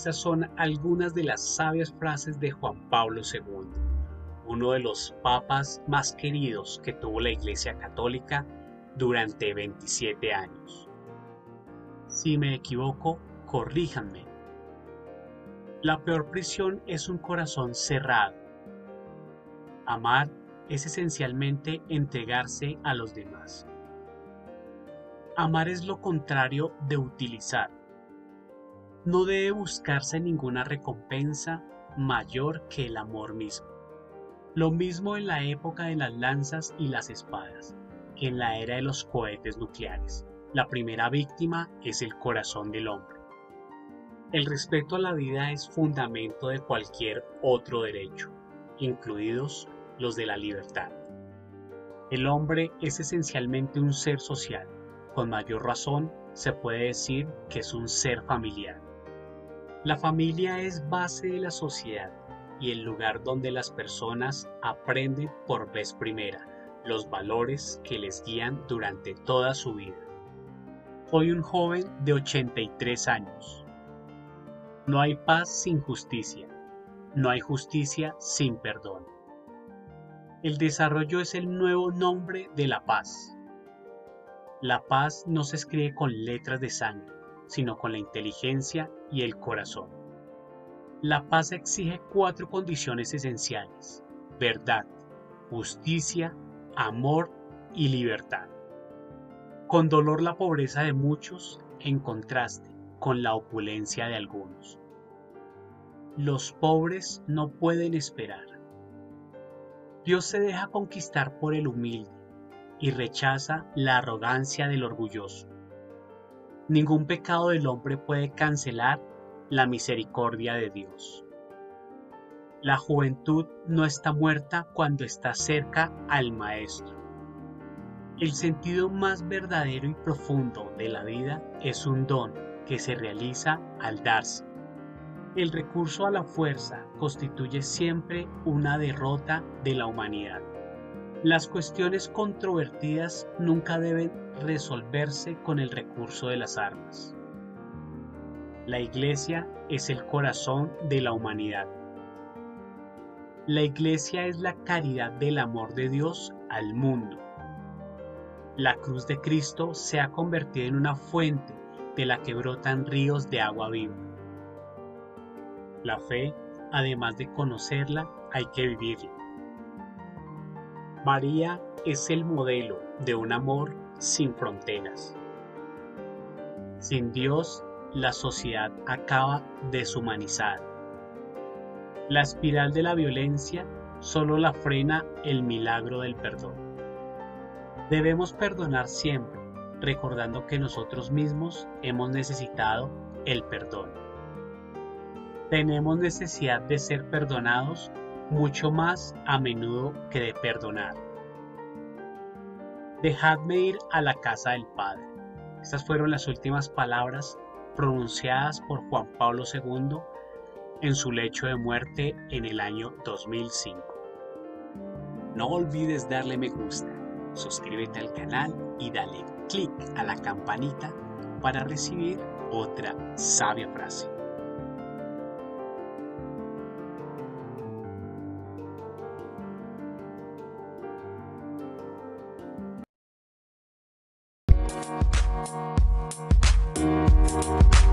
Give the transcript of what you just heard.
Estas son algunas de las sabias frases de Juan Pablo II, uno de los papas más queridos que tuvo la Iglesia Católica durante 27 años. Si me equivoco, corríjanme. La peor prisión es un corazón cerrado. Amar es esencialmente entregarse a los demás. Amar es lo contrario de utilizar. No debe buscarse ninguna recompensa mayor que el amor mismo. Lo mismo en la época de las lanzas y las espadas, que en la era de los cohetes nucleares. La primera víctima es el corazón del hombre. El respeto a la vida es fundamento de cualquier otro derecho, incluidos los de la libertad. El hombre es esencialmente un ser social. Con mayor razón se puede decir que es un ser familiar. La familia es base de la sociedad y el lugar donde las personas aprenden por vez primera los valores que les guían durante toda su vida. Soy un joven de 83 años. No hay paz sin justicia. No hay justicia sin perdón. El desarrollo es el nuevo nombre de la paz. La paz no se escribe con letras de sangre, sino con la inteligencia y el corazón. La paz exige cuatro condiciones esenciales, verdad, justicia, amor y libertad. Con dolor la pobreza de muchos en contraste con la opulencia de algunos. Los pobres no pueden esperar. Dios se deja conquistar por el humilde y rechaza la arrogancia del orgulloso. Ningún pecado del hombre puede cancelar la misericordia de Dios. La juventud no está muerta cuando está cerca al Maestro. El sentido más verdadero y profundo de la vida es un don que se realiza al darse. El recurso a la fuerza constituye siempre una derrota de la humanidad. Las cuestiones controvertidas nunca deben resolverse con el recurso de las armas. La Iglesia es el corazón de la humanidad. La Iglesia es la caridad del amor de Dios al mundo. La cruz de Cristo se ha convertido en una fuente de la que brotan ríos de agua viva. La fe, además de conocerla, hay que vivirla. María es el modelo de un amor sin fronteras. Sin Dios, la sociedad acaba deshumanizada. La espiral de la violencia solo la frena el milagro del perdón. Debemos perdonar siempre, recordando que nosotros mismos hemos necesitado el perdón. Tenemos necesidad de ser perdonados mucho más a menudo que de perdonar. Dejadme ir a la casa del Padre. Estas fueron las últimas palabras pronunciadas por Juan Pablo II en su lecho de muerte en el año 2005. No olvides darle me gusta, suscríbete al canal y dale clic a la campanita para recibir otra sabia frase. Música